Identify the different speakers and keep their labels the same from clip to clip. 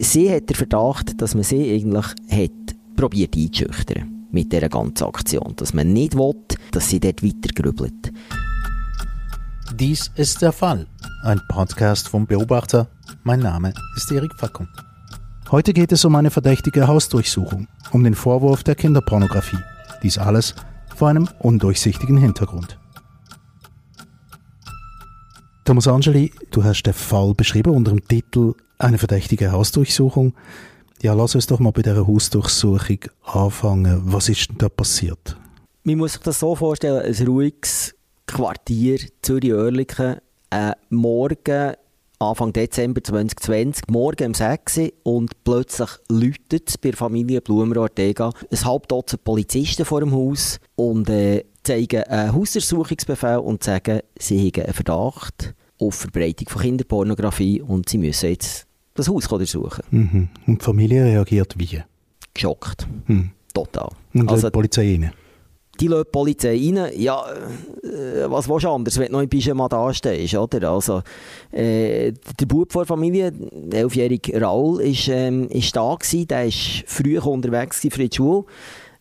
Speaker 1: Sie hat den Verdacht, dass man sie eigentlich hat probiert einzuschüchtern mit dieser ganzen Aktion. Dass man nicht will, dass sie dort weiter grübelt.
Speaker 2: Dies ist der Fall. Ein Podcast vom Beobachter. Mein Name ist Erik Fackung. Heute geht es um eine verdächtige Hausdurchsuchung, um den Vorwurf der Kinderpornografie. Dies alles vor einem undurchsichtigen Hintergrund. Thomas Angeli, du hast den Fall beschrieben unter dem Titel Eine verdächtige Hausdurchsuchung. Ja, lass uns doch mal bei dieser Hausdurchsuchung anfangen. Was ist denn da passiert?
Speaker 1: Man muss sich das so vorstellen, ein ruhiges Quartier Zürich-Oerlikon, äh, morgen, Anfang Dezember 2020, morgen um 6 Uhr und plötzlich läutet es bei der Familie Blumer-Ortega ein halb Dutzend Polizisten vor dem Haus und äh, zeigen einen Hausersuchungsbefehl und sagen, sie haben einen Verdacht auf Verbreitung von Kinderpornografie und sie müssen jetzt das Haus durchsuchen.
Speaker 2: Mhm. Und die Familie reagiert wie?
Speaker 1: Geschockt.
Speaker 2: Mhm.
Speaker 1: Total.
Speaker 2: Und
Speaker 1: Also-
Speaker 2: die Polizei rein?
Speaker 1: Die lässt die Polizei rein. Ja, äh, was willst du anders, wenn du noch im Pyjama dastehst, oder? Also, äh, der Bub von der Familie, der elfjährige Raul, ist, ähm, ist da gewesen. Der war früh unterwegs für die Schule.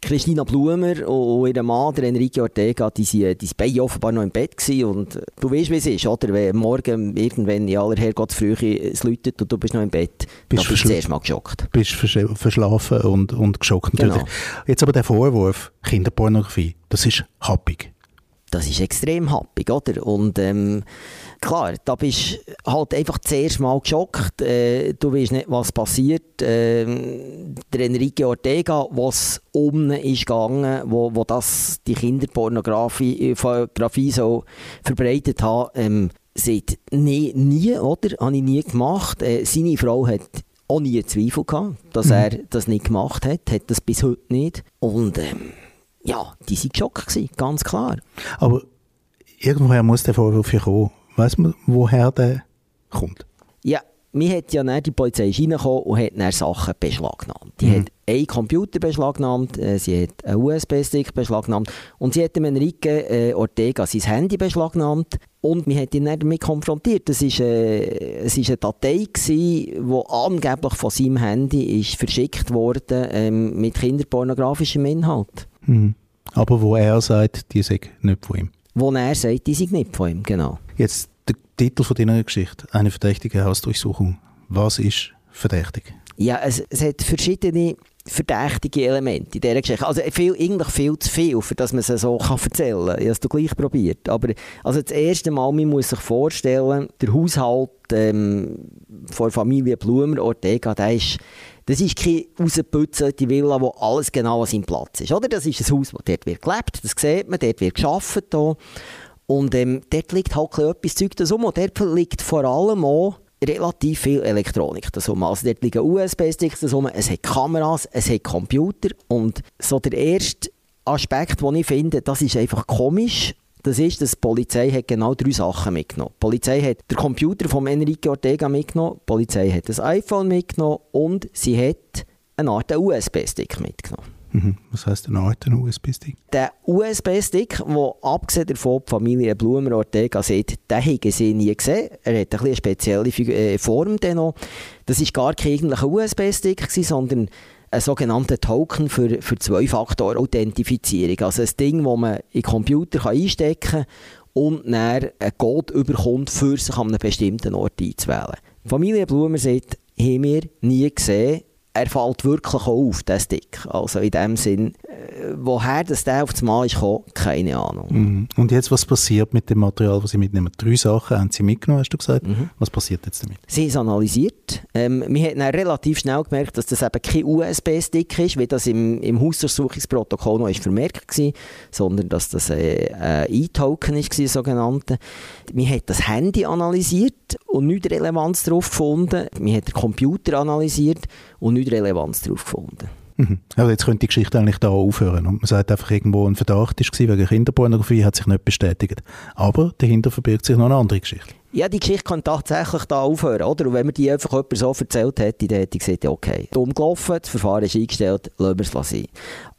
Speaker 1: Christina Blumer und ihr Mann, der Enrique Ortega, die die sind beide offenbar noch im Bett gewesen. Und äh, du weißt, wie es ist, oder? Wenn morgen irgendwann in aller Herrgottsfrühe es läutet und du bist noch im Bett,
Speaker 2: Bist
Speaker 1: dann bist du zuerst mal geschockt.
Speaker 2: Bist versch- verschlafen und, und geschockt natürlich.
Speaker 1: Genau.
Speaker 2: Jetzt aber der Vorwurf, Kinderpornografie, das ist happig.
Speaker 1: das ist extrem happig, oder? Und ähm, klar, da bist halt einfach zuerst mal geschockt. Äh, du weißt nicht, was passiert. Ähm, der Enrique Ortega, was um ist gegangen, wo, wo das die Kinderpornografie äh, so verbreitet hat, ähm, sagt, nee, nie, oder? Habe ich nie gemacht. Äh, seine Frau hat auch nie Zweifel gehabt, dass er das nicht gemacht hat, hat das bis heute nicht. Und ähm, ja, die waren geschockt, gewesen, ganz klar.
Speaker 2: Aber irgendwoher muss der Vorwurf ja kommen. Weiss man, woher der kommt?
Speaker 1: Ja, mir hat ja dann die Polizei ist reingekommen und hat dann Sachen beschlagnahmt. Die
Speaker 2: Mhm.
Speaker 1: hat einen Computer beschlagnahmt, äh, sie hat einen USB-Stick beschlagnahmt und sie hat dem Enrique äh, Ortega sein Handy beschlagnahmt und wir hat ihn dann damit konfrontiert. Äh, es ist eine Datei die angeblich von seinem Handy ist verschickt wurde ähm, mit kinderpornografischem Inhalt.
Speaker 2: Mhm. Aber wo er sagt, die sei nicht von ihm.
Speaker 1: Wo er sagt, die sind nicht von ihm, genau.
Speaker 2: Jetzt der Titel von deiner Geschichte, eine verdächtige Hausdurchsuchung. Was ist verdächtig?
Speaker 1: Ja, es, es hat verschiedene verdächtige Elemente in dieser Geschichte. Also viel, eigentlich viel zu viel, für dass man es so kann erzählen kann. Ich habe es gleich probiert. Aber also das erste Mal, man muss sich vorstellen, der Haushalt ähm, von der Familie Blumer, Ortega, der ist, das ist keine rausgeputzelte Villa, wo alles genau an seinem Platz ist. Oder? Das ist ein Haus, wo dort wird gelebt, das sieht man, dort wird. Hier. Und ähm, dort liegt halt etwas Zeug das um. Und dort liegt vor allem auch relativ viel Elektronik das um. Also dort liegen USB-Sticks das um, es hat Kameras, es hat Computer. Und so der erste Aspekt, den ich finde, das ist einfach komisch. Das ist, dass die Polizei hat genau drei Sachen mitgenommen. Die Polizei hat den Computer von Enrique Ortega mitgenommen, die Polizei hat das iPhone mitgenommen und sie hat eine Art USB-Stick mitgenommen.
Speaker 2: Mhm. Was heisst eine Art USB-Stick?
Speaker 1: Der USB-Stick, der abgesehen davon die Familie Blumer Ortega sieht, den haben sie nie gesehen. Er hat ein eine spezielle äh, Form. Noch. Das war gar kein eigentlicher USB-Stick, sondern ein sogenannter Token für, für Zwei-Faktor-Authentifizierung. Also ein Ding, das man in den Computer einstecken kann und dann einen Code überkommt, für sich an einem bestimmten Ort einzuwählen. Die Familie Blumer sagt, haben wir nie gesehen. Er fällt wirklich auch auf, der Stick. Also in dem Sinn, äh, woher das der auf das Mal ist gekommen, keine Ahnung.
Speaker 2: Mhm. Und jetzt, was passiert mit dem Material, was Sie mitnehmen? Drei Sachen haben Sie mitgenommen, hast du gesagt.
Speaker 1: Mhm.
Speaker 2: Was passiert jetzt damit?
Speaker 1: Sie haben es analysiert. Ähm, wir haben relativ schnell gemerkt, dass das eben kein USB-Stick ist, wie das im, im Hausdurchsuchungsprotokoll noch ist vermerkt war, sondern dass das äh, ein E-Token ist, ein sogenannte. Wir haben das Handy analysiert und nichts Relevanz darauf gefunden. Wir haben den Computer analysiert und nichts Relevanz darauf gefunden.
Speaker 2: Mhm. Also jetzt könnte die Geschichte eigentlich da aufhören. Und man sagt einfach, irgendwo ein Verdacht ist gewesen wegen Kinderpornografie, hat sich nicht bestätigt. Aber dahinter verbirgt sich noch eine andere Geschichte.
Speaker 1: Ja, die Geschichte kann tatsächlich da aufhören, oder? Und wenn mir die einfach jemand so erzählt hätte, dann hätte ich gesagt, okay, dumm gelaufen, das Verfahren ist eingestellt, lassen wir es sein.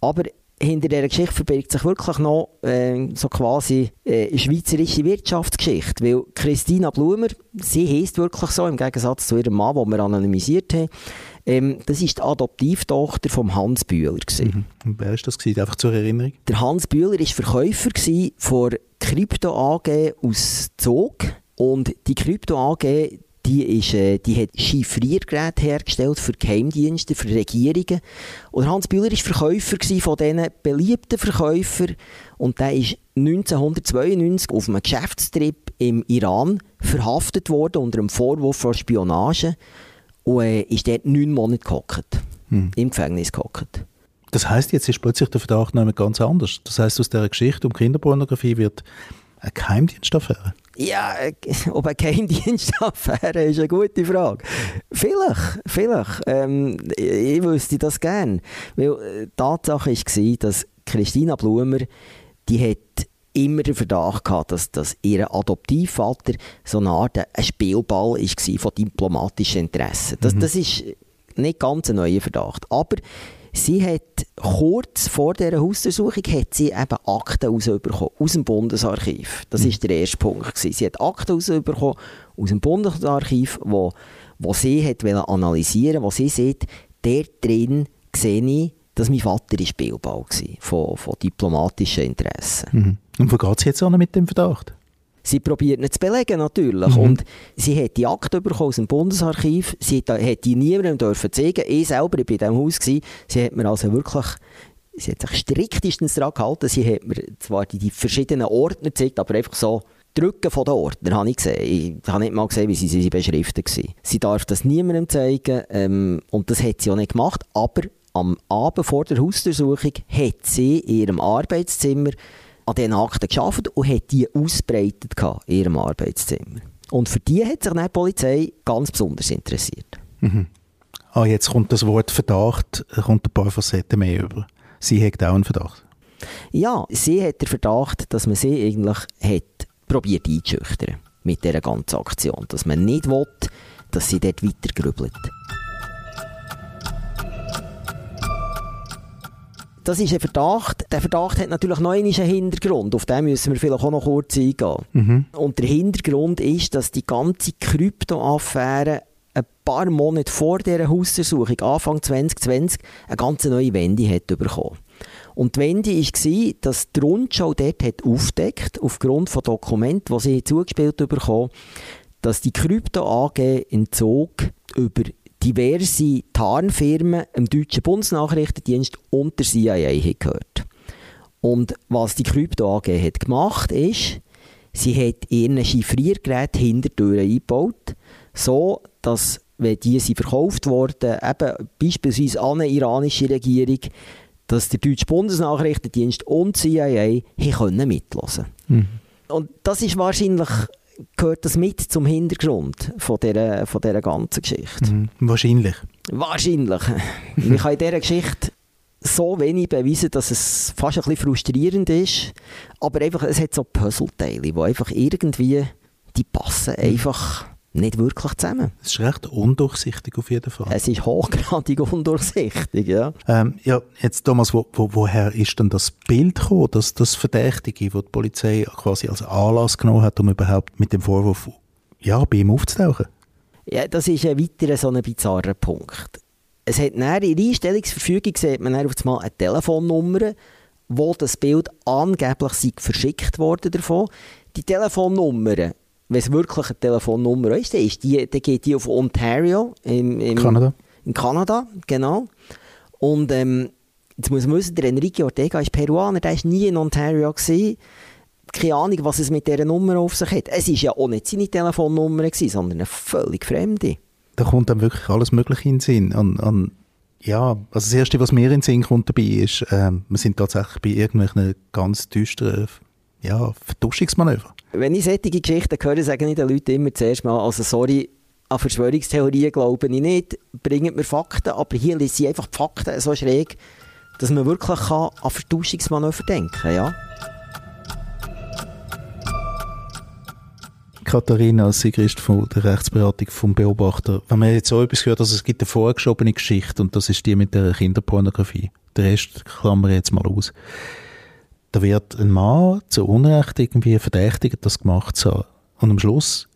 Speaker 1: Aber hinter dieser Geschichte verbirgt sich wirklich noch äh, so quasi äh, schweizerische Wirtschaftsgeschichte. Weil Christina Blumer, sie heisst wirklich so, im Gegensatz zu ihrem Mann, den wir anonymisiert haben, ähm, das ist die Adoptivtochter von Hans Bühler. Mhm.
Speaker 2: Und wer war das? Gewesen? Einfach zur Erinnerung.
Speaker 1: Der Hans Bühler war Verkäufer von Krypto AG aus Zog. Und die Krypto AG, die, ist, äh, die hat Chiffriergeräte hergestellt für Geheimdienste, für Regierungen. Und Hans Bühler war Verkäufer von diesen beliebten Verkäufern. Und der ist 1992 auf einem Geschäftstrip im Iran verhaftet worden unter dem Vorwurf von Spionage und äh, ist dort neun Monate gehockt. Hm. Im Gefängnis gehockt.
Speaker 2: Das heißt jetzt ist plötzlich der Verdacht noch ganz anders. Das heißt aus dieser Geschichte um Kinderpornografie wird eine Geheimdienstaffäre?
Speaker 1: Ja, äh, ob eine Geheimdienstaffäre ist eine gute Frage. Vielleicht, vielleicht. Ähm, ich wüsste das gerne. Weil äh, die Tatsache war, dass Christina Blumer, die hat immer den Verdacht gehabt, dass, dass ihr Adoptivvater so eine Art ein Spielball war von diplomatischen Interessen. Das, mhm. das ist nicht ganz ein neuer Verdacht. Aber Sie hat kurz vor dieser Hausdurchsuchung hat sie eben Akten rausbekommen, aus dem Bundesarchiv. Das war mhm. der erste Punkt. Gewesen. Sie hat Akten rausbekommen aus dem Bundesarchiv, wo, wo sie hat analysieren wo sie sieht, der drin sehe ich, dass mein Vater Spielball war von, von diplomatischen Interessen.
Speaker 2: Mhm. Und wo geht es jetzt an mit dem Verdacht?
Speaker 1: Sie probiert nicht zu belegen, natürlich. Mhm. Und sie hat die Akte bekommen aus dem Bundesarchiv. Sie hat die niemandem dürfen zeigen. Ich selber, ich war in diesem Haus. Gewesen. Sie hat mir also wirklich sie hat sich striktestens daran gehalten. Sie hat mir zwar die, die verschiedenen Ordner gezeigt, aber einfach so Drücken von den Ordner habe ich gesehen. Ich habe nicht mal gesehen, wie sie, sie beschriftet waren. Sie darf das niemandem zeigen ähm, und das hat sie auch nicht gemacht. Aber am Abend vor der Hausdurchsuchung hat sie in ihrem Arbeitszimmer an diesen Akten gearbeitet und hat die ausbreitet in ihrem Arbeitszimmer. Und für die hat sich die Polizei ganz besonders interessiert.
Speaker 2: Mhm. Ah, jetzt kommt das Wort Verdacht, kommt ein paar Facetten mehr über. Sie hat auch einen Verdacht.
Speaker 1: Ja, sie hat den Verdacht, dass man sie eigentlich hat probiert einzuschüchtern mit dieser ganzen Aktion. Dass man nicht will, dass sie dort weiter grübelt. Das ist ein Verdacht. Der Verdacht hat natürlich noch einen Hintergrund. Auf den müssen wir vielleicht auch noch kurz eingehen. Mhm. Und der Hintergrund ist, dass die ganze Krypto-Affäre ein paar Monate vor dieser Hausversuchung, Anfang 2020, eine ganz neue Wende hat bekommen. Und die Wende war, dass die Rundschau dort hat aufdeckt, aufgrund von Dokumenten, die sie zugespielt bekommen, dass die Krypto AG in Zug über diverse Tarnfirmen im deutschen Bundesnachrichtendienst und der CIA gehört. Und was die Krypto AG hat gemacht ist, sie hat ihren Chiffriergerät Hintertüren eingebaut, so dass wenn die sie verkauft wurden, eben beispielsweise an eine iranische Regierung, dass der deutsche Bundesnachrichtendienst und die CIA können mitlesen. Mhm. Und das ist wahrscheinlich gehört das mit zum Hintergrund von dieser, von dieser ganzen Geschichte.
Speaker 2: Mhm. Wahrscheinlich.
Speaker 1: Wahrscheinlich. ich kann in dieser Geschichte so wenig beweisen, dass es fast ein bisschen frustrierend ist. Aber einfach, es hat so Puzzleteile, die einfach irgendwie, die passen mhm. einfach nicht wirklich zusammen.
Speaker 2: Es ist recht undurchsichtig auf jeden Fall.
Speaker 1: Es ist hochgradig undurchsichtig, ja.
Speaker 2: Ähm, ja, jetzt Thomas, wo, wo, woher ist denn das Bild gekommen, dass das Verdächtige, das die Polizei quasi als Anlass genommen hat, um überhaupt mit dem Vorwurf ja, bei ihm aufzutauchen?
Speaker 1: Ja, das ist ein weiterer so ein bizarrer Punkt. Es hat in der Einstellungsverfügung sieht man auf einmal eine Telefonnummer, wo das Bild angeblich verschickt wurde davon. Die Telefonnummer wenn es wirklich eine Telefonnummer ist, dann, ist die, dann geht die auf Ontario im, im
Speaker 2: Kanada.
Speaker 1: In Kanada, genau. Und ähm, jetzt muss man wissen, der Enrique Ortega ist Peruaner, der war nie in Ontario. Gewesen. Keine Ahnung, was es mit dieser Nummer auf sich hat. Es war ja auch nicht seine Telefonnummer, gewesen, sondern eine völlig fremde.
Speaker 2: Da kommt dann wirklich alles Mögliche in den Sinn. An, an, ja, also das Erste, was mir in den Sinn kommt dabei, ist, äh, wir sind tatsächlich bei irgendwelchen ganz düsteren ja, Vertuschungsmanöver.
Speaker 1: Wenn ich solche Geschichten höre, sagen ich den Leuten immer zuerst mal, also sorry, an Verschwörungstheorien glaube ich nicht, bringt mir Fakten, aber hier sind einfach die Fakten so schräg, dass man wirklich kann an Vertuschungsmanöver denken kann, ja.
Speaker 2: Katharina Sigrist von der Rechtsberatung vom Beobachter. Wenn man jetzt so etwas hört, dass es gibt eine vorgeschobene Geschichte und das ist die mit der Kinderpornografie den Rest klammern wir jetzt mal aus. Da wird ein Mann zu Unrecht irgendwie verdächtigt, das gemacht zu haben. Und am Schluss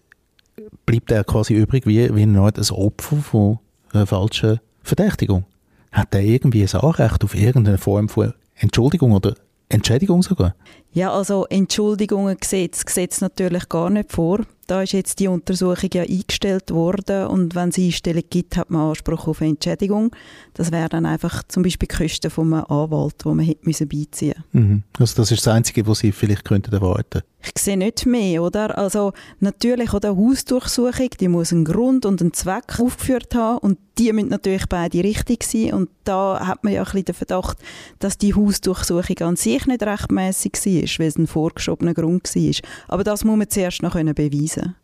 Speaker 2: bleibt er quasi übrig wie, wie ein Opfer von einer falschen Verdächtigung. Hat er irgendwie ein Anrecht auf irgendeine Form von Entschuldigung oder Entschädigung sogar?
Speaker 3: Ja, also Entschuldigungen sieht das Gesetz natürlich gar nicht vor. Da ist jetzt die Untersuchung ja eingestellt worden und wenn es Einstellung gibt, hat man Anspruch auf Entschädigung. Das wäre dann einfach zum Beispiel die Kosten von einem Anwalt, wo man hätte müssen beiziehen
Speaker 2: mhm. Also das ist das Einzige, was Sie vielleicht könnten erwarten
Speaker 3: Ich sehe nicht mehr, oder? Also natürlich oder Hausdurchsuchung, die muss einen Grund und einen Zweck aufgeführt haben und die müssen natürlich beide richtig sein und da hat man ja ein bisschen den Verdacht, dass die Hausdurchsuchung an sich nicht rechtmäßig war, weil es ein vorgeschobener Grund war. Aber das muss man zuerst noch beweisen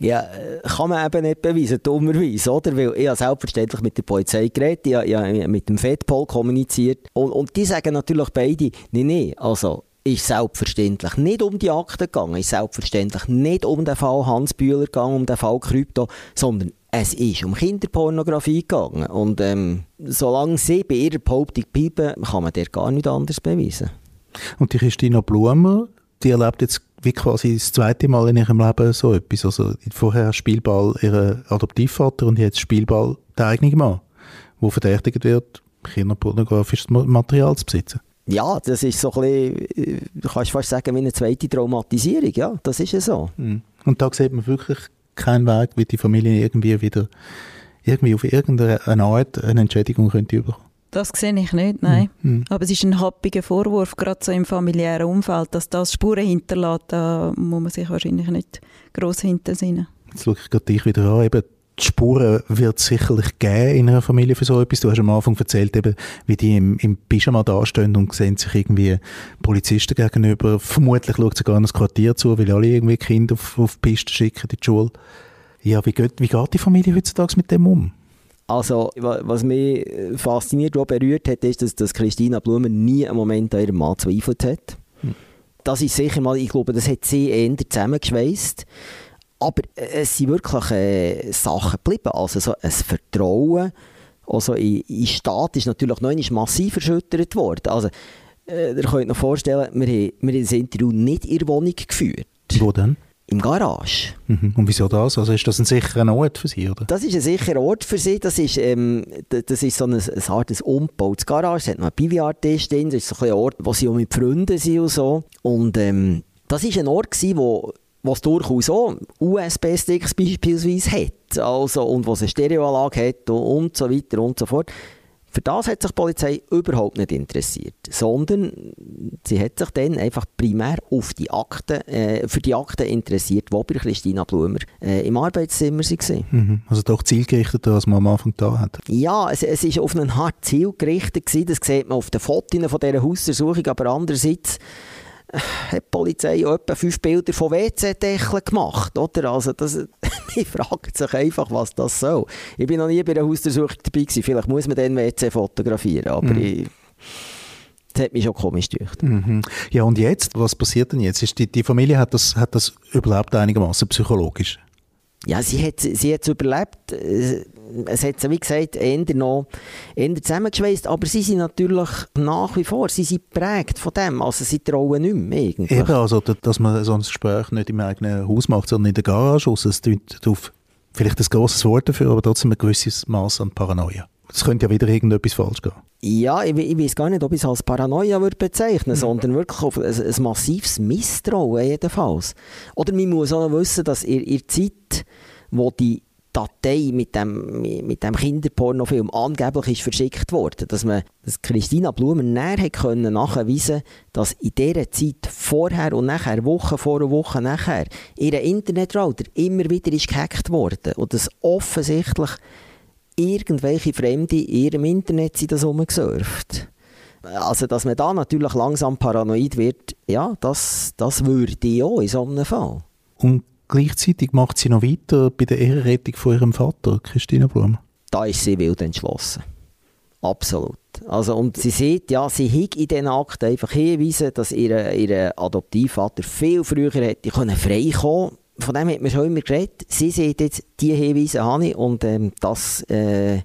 Speaker 1: ja, äh, kann man eben nicht beweisen, dummerweise, oder? Weil ich habe selbstverständlich mit der Polizei geredet, ich habe mit dem FEDPOL kommuniziert und, und die sagen natürlich beide, nein, nein, also ist selbstverständlich nicht um die Akte gegangen, ist selbstverständlich nicht um den Fall Hans Bühler gegangen, um den Fall Krypto, sondern es ist um Kinderpornografie gegangen. Und ähm, solange sie bei ihrer Behauptung bleiben, kann man der gar nicht anders beweisen.
Speaker 2: Und die Christina Blumer, die erlebt jetzt wie quasi das zweite Mal in ihrem Leben so etwas. Also vorher Spielball ihre Adoptivvater und jetzt Spielball der eigene Mann, der verdächtigt wird, kinderpornografisches Material zu besitzen.
Speaker 1: Ja, das ist so ein bisschen, du kannst fast sagen, wie eine zweite Traumatisierung. Ja, das ist ja so.
Speaker 2: Mhm. Und da sieht man wirklich keinen Weg, wie die Familie irgendwie wieder irgendwie auf irgendeine Art eine Entschädigung könnte bekommen.
Speaker 3: Das sehe ich nicht, nein. Mhm. Aber es ist ein happiger Vorwurf, gerade so im familiären Umfeld, dass das Spuren hinterlässt, da muss man sich wahrscheinlich nicht gross hintersinnen.
Speaker 2: Jetzt schaue ich gerade dich wieder an, eben die Spuren wird es sicherlich geben in einer Familie für so etwas. Du hast am Anfang erzählt, eben, wie die im, im Pyjama dastehen und sehen sich irgendwie Polizisten gegenüber. Vermutlich schaut sogar das Quartier zu, weil alle irgendwie Kinder auf, auf die Piste schicken in die Schule. Ja, wie geht, wie geht die Familie heutzutage mit dem um?
Speaker 1: Also, was mich fasziniert und berührt hat, ist, dass, dass Christina Blumer nie einen Moment an ihrem Mann zweifelt hat. Hm. Das ist sicher mal, ich glaube, das hat sie eher zusammengeschweißt. Aber es sind wirklich äh, Sachen geblieben. Also so ein Vertrauen also in, in Staat ist natürlich noch massiv erschüttert worden. Also, äh, ihr könnt euch noch vorstellen, wir haben, wir haben das Interview nicht in der Wohnung geführt.
Speaker 2: Wo denn?
Speaker 1: Im Garage.
Speaker 2: Mhm. Und wieso das? Also ist das ein sicherer Ort für Sie, oder?
Speaker 1: Das ist ein sicherer Ort für Sie. Das ist, ähm, das ist so ein, ein hartes umgebautes Garage. Es hat noch einen Billardtisch drin. Das ist so ein Ort, wo Sie auch mit Freunden sind und so. Und ähm, das war ein Ort, gewesen, wo was durchaus auch USB-Sticks beispielsweise hat, also, und was eine Stereoanlage hat und, und so weiter und so fort. Für das hat sich die Polizei überhaupt nicht interessiert, sondern sie hat sich dann einfach primär auf die Akten, äh, für die Akten interessiert, die bei Christina Blumer äh, im Arbeitszimmer waren.
Speaker 2: Mhm. Also doch zielgerichteter, als man am Anfang da hat.
Speaker 1: Ja, es, es ist auf einen hart zielgerichtet gewesen. Das sieht man auf den Fotos von dieser Hausersuchung, aber andererseits hat die Polizei auch etwa fünf Bilder von WC-Deckeln gemacht, oder? Also das, ich frage sich einfach, was das soll. Ich bin noch nie bei einer Hausdurchsuchung dabei gewesen. Vielleicht muss man den WC fotografieren, aber mhm. ich, das hat mich schon komisch gedacht.
Speaker 2: Mhm. Ja, und jetzt? Was passiert denn jetzt? Ist die, die Familie hat das, hat das überlebt einigermaßen psychologisch?
Speaker 1: Ja, sie hat sie hat's überlebt. Es hat wie gesagt, eher noch eher zusammengeschweißt. Aber sie sind natürlich nach wie vor, sie sind geprägt von dem. Also sie trauen nicht mehr eigentlich.
Speaker 2: Eben, also, dass man so ein Gespräch nicht im eigenen Haus macht, sondern in der Garage. Also, es tut auf vielleicht ein grosses Wort dafür, aber trotzdem ein gewisses Maß an Paranoia. Es könnte ja wieder irgendetwas falsch gehen.
Speaker 1: Ja, ich, ich weiß gar nicht, ob ich es als Paranoia würde bezeichnen würde, mhm. sondern wirklich auf ein, ein, massives Misstrauen jedenfalls. Oder man muss auch wissen, dass in, in der Zeit, wo die Datei mit dem, mit dem Kinderpornofilm angeblich ist verschickt wurde, dass man, dass Christina Blumer näher können nachweisen dass in dieser Zeit vorher und nachher, Woche vor und Woche nachher, ihr Internetrouter immer wieder ist gehackt worden und dass offensichtlich irgendwelche Fremde in ihrem Internet sind das rumgesurft. Also, dass man da natürlich langsam paranoid wird, ja, das, das würde ich auch in so einem Fall.
Speaker 2: Und gleichzeitig macht sie noch weiter bei der Ehrenrettung von ihrem Vater, Christina Blum.
Speaker 1: Da ist sie wild entschlossen. Absolut. Also, und sie sieht, ja, sie hat in diesen Akten einfach hinweisen, dass ihr, ihr Adoptivvater viel früher hätte frei kommen von dem hat man schon immer geredet. Sie sieht jetzt, die Hinweise habe ich und ähm, das, äh,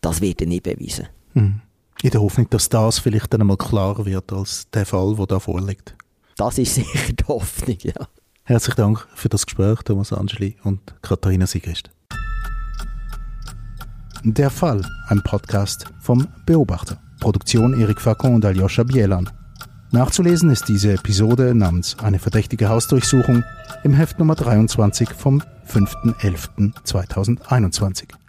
Speaker 1: das wird nicht beweisen.
Speaker 2: Mhm. In der Hoffnung, dass das vielleicht dann einmal klarer wird als der Fall, der da vorliegt.
Speaker 1: Das ist sicher die Hoffnung, ja.
Speaker 2: Herzlichen Dank für das Gespräch, Thomas Angeli und Katharina Sigrist. Der Fall, ein Podcast vom Beobachter. Produktion Erik Facon und Aljoscha Bielan. Nachzulesen ist diese Episode namens Eine verdächtige Hausdurchsuchung im Heft Nummer 23 vom 5.11.2021.